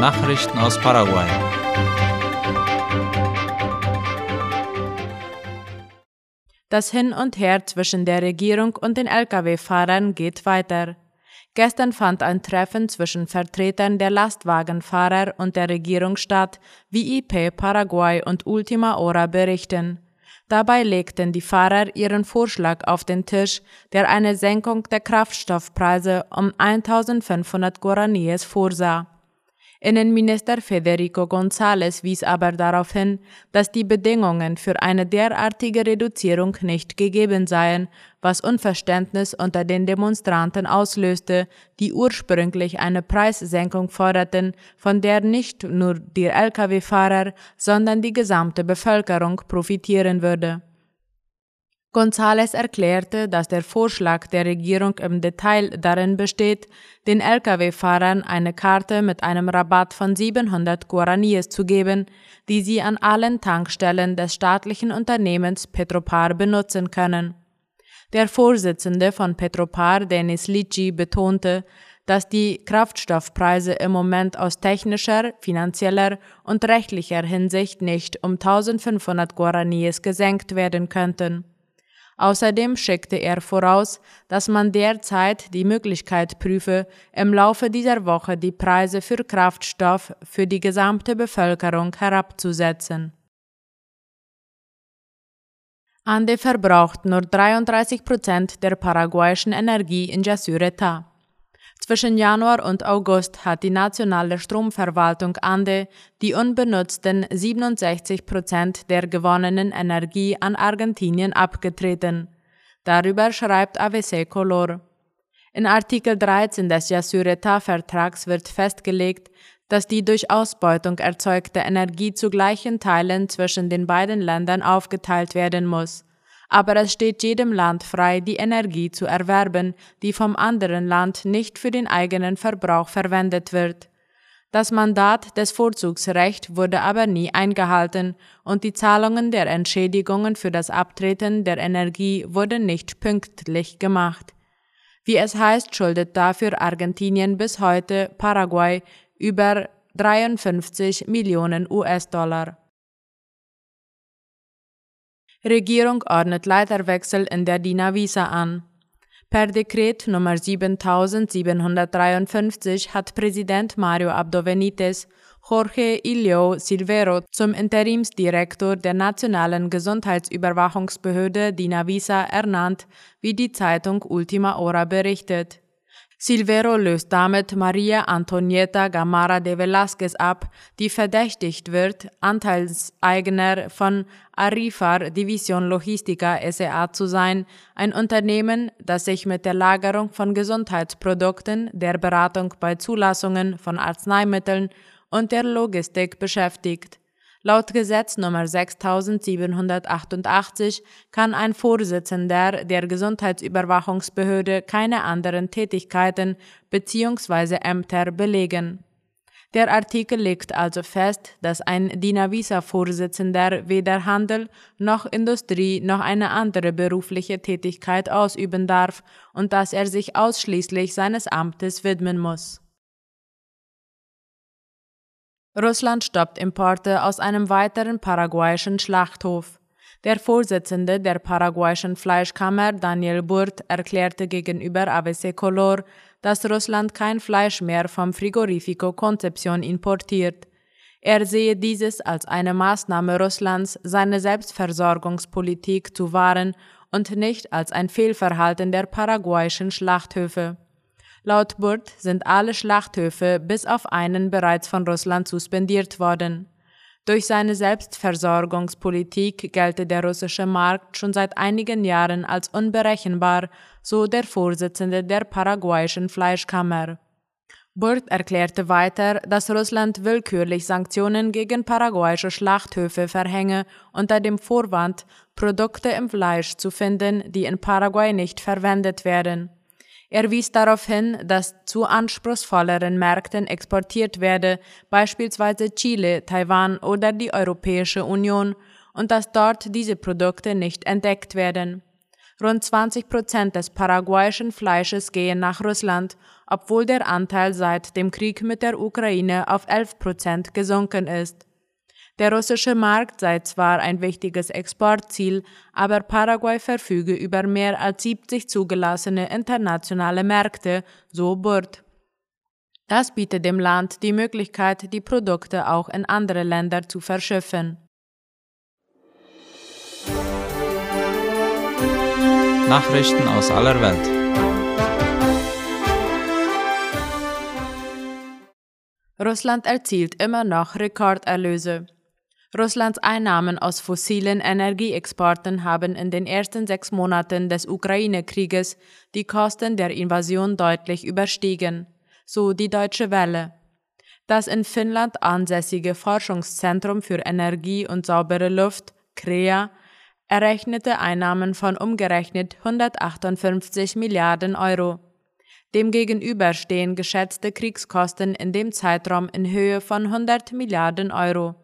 Nachrichten aus Paraguay. Das Hin und Her zwischen der Regierung und den Lkw-Fahrern geht weiter. Gestern fand ein Treffen zwischen Vertretern der Lastwagenfahrer und der Regierung statt, wie IP Paraguay und Ultima Hora berichten. Dabei legten die Fahrer ihren Vorschlag auf den Tisch, der eine Senkung der Kraftstoffpreise um 1500 Guaraníes vorsah. Innenminister Federico González wies aber darauf hin, dass die Bedingungen für eine derartige Reduzierung nicht gegeben seien, was Unverständnis unter den Demonstranten auslöste, die ursprünglich eine Preissenkung forderten, von der nicht nur die Lkw-Fahrer, sondern die gesamte Bevölkerung profitieren würde. González erklärte, dass der Vorschlag der Regierung im Detail darin besteht, den Lkw-Fahrern eine Karte mit einem Rabatt von 700 Guaraníes zu geben, die sie an allen Tankstellen des staatlichen Unternehmens Petropar benutzen können. Der Vorsitzende von Petropar, Denis Lici, betonte, dass die Kraftstoffpreise im Moment aus technischer, finanzieller und rechtlicher Hinsicht nicht um 1500 Guaraníes gesenkt werden könnten. Außerdem schickte er voraus, dass man derzeit die Möglichkeit prüfe, im Laufe dieser Woche die Preise für Kraftstoff für die gesamte Bevölkerung herabzusetzen. Ande verbraucht nur 33 Prozent der paraguayischen Energie in Jasureta. Zwischen Januar und August hat die nationale Stromverwaltung Ande die unbenutzten 67 Prozent der gewonnenen Energie an Argentinien abgetreten. Darüber schreibt AVC Color. In Artikel 13 des Yasureta-Vertrags wird festgelegt, dass die durch Ausbeutung erzeugte Energie zu gleichen Teilen zwischen den beiden Ländern aufgeteilt werden muss aber es steht jedem Land frei, die Energie zu erwerben, die vom anderen Land nicht für den eigenen Verbrauch verwendet wird. Das Mandat des Vorzugsrechts wurde aber nie eingehalten und die Zahlungen der Entschädigungen für das Abtreten der Energie wurden nicht pünktlich gemacht. Wie es heißt, schuldet dafür Argentinien bis heute Paraguay über 53 Millionen US-Dollar. Regierung ordnet Leiterwechsel in der Dinavisa an. Per Dekret Nummer 7753 hat Präsident Mario Abdo Benitez Jorge Ilio Silvero zum Interimsdirektor der Nationalen Gesundheitsüberwachungsbehörde Dinavisa ernannt, wie die Zeitung Ultima Hora berichtet. Silvero löst damit Maria Antonieta Gamara de Velázquez ab, die verdächtigt wird, Anteilseigner von Arifar Division Logistica SEA zu sein, ein Unternehmen, das sich mit der Lagerung von Gesundheitsprodukten, der Beratung bei Zulassungen von Arzneimitteln und der Logistik beschäftigt. Laut Gesetz Nummer 6788 kann ein Vorsitzender der Gesundheitsüberwachungsbehörde keine anderen Tätigkeiten bzw. Ämter belegen. Der Artikel legt also fest, dass ein Dinavisa-Vorsitzender weder Handel noch Industrie noch eine andere berufliche Tätigkeit ausüben darf und dass er sich ausschließlich seines Amtes widmen muss. Russland stoppt Importe aus einem weiteren paraguayischen Schlachthof. Der Vorsitzende der paraguayischen Fleischkammer, Daniel Burt, erklärte gegenüber ABC Color, dass Russland kein Fleisch mehr vom Frigorifico Concepción importiert. Er sehe dieses als eine Maßnahme Russlands, seine Selbstversorgungspolitik zu wahren und nicht als ein Fehlverhalten der paraguayischen Schlachthöfe. Laut Burt sind alle Schlachthöfe bis auf einen bereits von Russland suspendiert worden. Durch seine Selbstversorgungspolitik gelte der russische Markt schon seit einigen Jahren als unberechenbar, so der Vorsitzende der paraguayischen Fleischkammer. Burt erklärte weiter, dass Russland willkürlich Sanktionen gegen paraguayische Schlachthöfe verhänge, unter dem Vorwand, Produkte im Fleisch zu finden, die in Paraguay nicht verwendet werden. Er wies darauf hin, dass zu anspruchsvolleren Märkten exportiert werde, beispielsweise Chile, Taiwan oder die Europäische Union, und dass dort diese Produkte nicht entdeckt werden. Rund 20 Prozent des paraguayischen Fleisches gehen nach Russland, obwohl der Anteil seit dem Krieg mit der Ukraine auf 11 Prozent gesunken ist. Der russische Markt sei zwar ein wichtiges Exportziel, aber Paraguay verfüge über mehr als 70 zugelassene internationale Märkte, so Burt. Das bietet dem Land die Möglichkeit, die Produkte auch in andere Länder zu verschiffen. Nachrichten aus aller Welt. Russland erzielt immer noch Rekorderlöse. Russlands Einnahmen aus fossilen Energieexporten haben in den ersten sechs Monaten des Ukraine-Krieges die Kosten der Invasion deutlich überstiegen, so die Deutsche Welle. Das in Finnland ansässige Forschungszentrum für Energie und saubere Luft, CREA, errechnete Einnahmen von umgerechnet 158 Milliarden Euro. Demgegenüber stehen geschätzte Kriegskosten in dem Zeitraum in Höhe von 100 Milliarden Euro.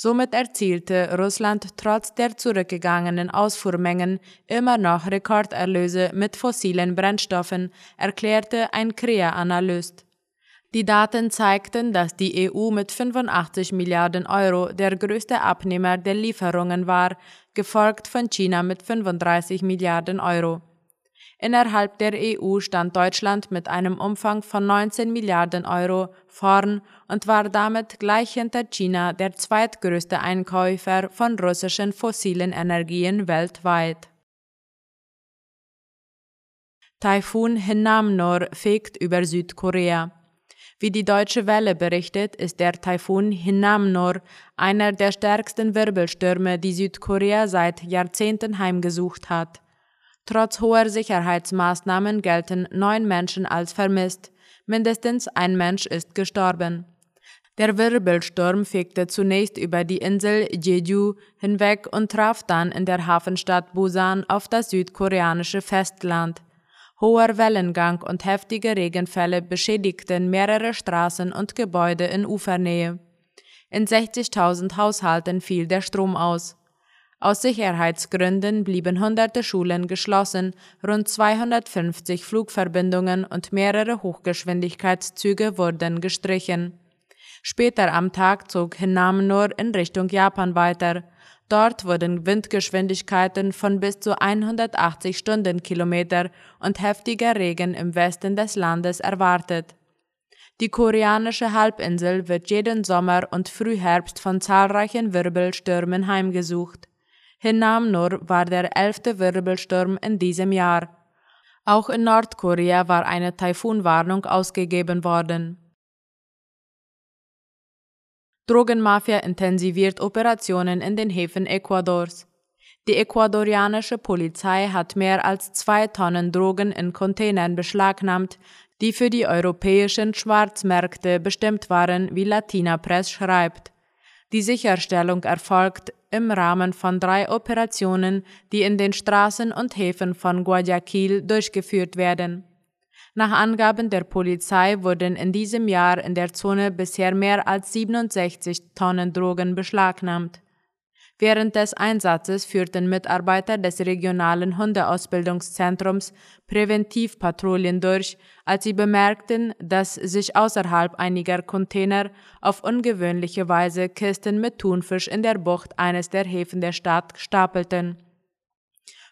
Somit erzielte Russland trotz der zurückgegangenen Ausfuhrmengen immer noch Rekorderlöse mit fossilen Brennstoffen, erklärte ein CREA-Analyst. Die Daten zeigten, dass die EU mit 85 Milliarden Euro der größte Abnehmer der Lieferungen war, gefolgt von China mit 35 Milliarden Euro. Innerhalb der EU stand Deutschland mit einem Umfang von 19 Milliarden Euro vorn und war damit gleich hinter China der zweitgrößte Einkäufer von russischen fossilen Energien weltweit. Taifun Hinnamnor fegt über Südkorea. Wie die Deutsche Welle berichtet, ist der Taifun Hinnamnor einer der stärksten Wirbelstürme, die Südkorea seit Jahrzehnten heimgesucht hat. Trotz hoher Sicherheitsmaßnahmen gelten neun Menschen als vermisst, mindestens ein Mensch ist gestorben. Der Wirbelsturm fegte zunächst über die Insel Jeju hinweg und traf dann in der Hafenstadt Busan auf das südkoreanische Festland. Hoher Wellengang und heftige Regenfälle beschädigten mehrere Straßen und Gebäude in Ufernähe. In 60.000 Haushalten fiel der Strom aus. Aus Sicherheitsgründen blieben hunderte Schulen geschlossen, rund 250 Flugverbindungen und mehrere Hochgeschwindigkeitszüge wurden gestrichen. Später am Tag zog Hinnam nur in Richtung Japan weiter. Dort wurden Windgeschwindigkeiten von bis zu 180 Stundenkilometer und heftiger Regen im Westen des Landes erwartet. Die koreanische Halbinsel wird jeden Sommer und Frühherbst von zahlreichen Wirbelstürmen heimgesucht. Hinnam nur war der elfte Wirbelsturm in diesem Jahr. Auch in Nordkorea war eine Taifunwarnung ausgegeben worden. Drogenmafia intensiviert Operationen in den Häfen Ecuadors. Die ecuadorianische Polizei hat mehr als zwei Tonnen Drogen in Containern beschlagnahmt, die für die europäischen Schwarzmärkte bestimmt waren, wie Latina Press schreibt. Die Sicherstellung erfolgt im Rahmen von drei Operationen, die in den Straßen und Häfen von Guayaquil durchgeführt werden. Nach Angaben der Polizei wurden in diesem Jahr in der Zone bisher mehr als 67 Tonnen Drogen beschlagnahmt. Während des Einsatzes führten Mitarbeiter des regionalen Hundeausbildungszentrums Präventivpatrouillen durch, als sie bemerkten, dass sich außerhalb einiger Container auf ungewöhnliche Weise Kisten mit Thunfisch in der Bucht eines der Häfen der Stadt stapelten.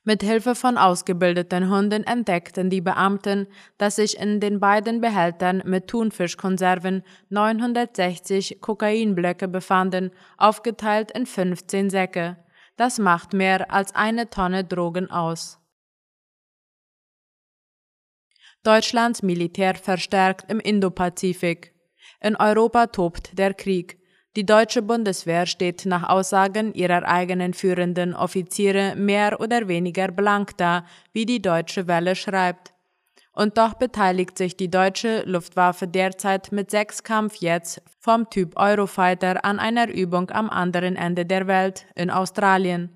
Mit Hilfe von ausgebildeten Hunden entdeckten die Beamten, dass sich in den beiden Behältern mit Thunfischkonserven 960 Kokainblöcke befanden, aufgeteilt in 15 Säcke. Das macht mehr als eine Tonne Drogen aus. Deutschlands Militär verstärkt im Indopazifik. In Europa tobt der Krieg. Die deutsche Bundeswehr steht nach Aussagen ihrer eigenen führenden Offiziere mehr oder weniger blank da, wie die Deutsche Welle schreibt. Und doch beteiligt sich die deutsche Luftwaffe derzeit mit sechs Kampfjets vom Typ Eurofighter an einer Übung am anderen Ende der Welt, in Australien.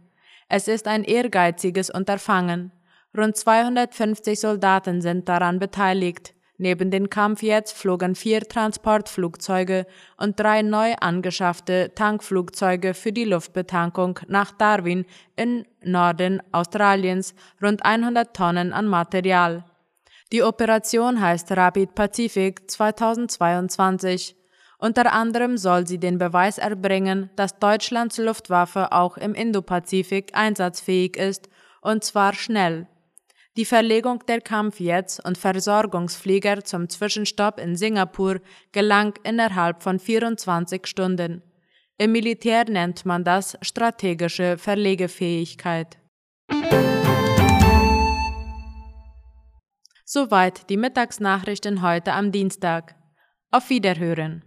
Es ist ein ehrgeiziges Unterfangen. Rund 250 Soldaten sind daran beteiligt. Neben den Kampfjets flogen vier Transportflugzeuge und drei neu angeschaffte Tankflugzeuge für die Luftbetankung nach Darwin in Norden Australiens rund 100 Tonnen an Material. Die Operation heißt Rapid Pacific 2022. Unter anderem soll sie den Beweis erbringen, dass Deutschlands Luftwaffe auch im Indopazifik einsatzfähig ist, und zwar schnell. Die Verlegung der Kampfjets und Versorgungsflieger zum Zwischenstopp in Singapur gelang innerhalb von 24 Stunden. Im Militär nennt man das strategische Verlegefähigkeit. Soweit die Mittagsnachrichten heute am Dienstag. Auf Wiederhören.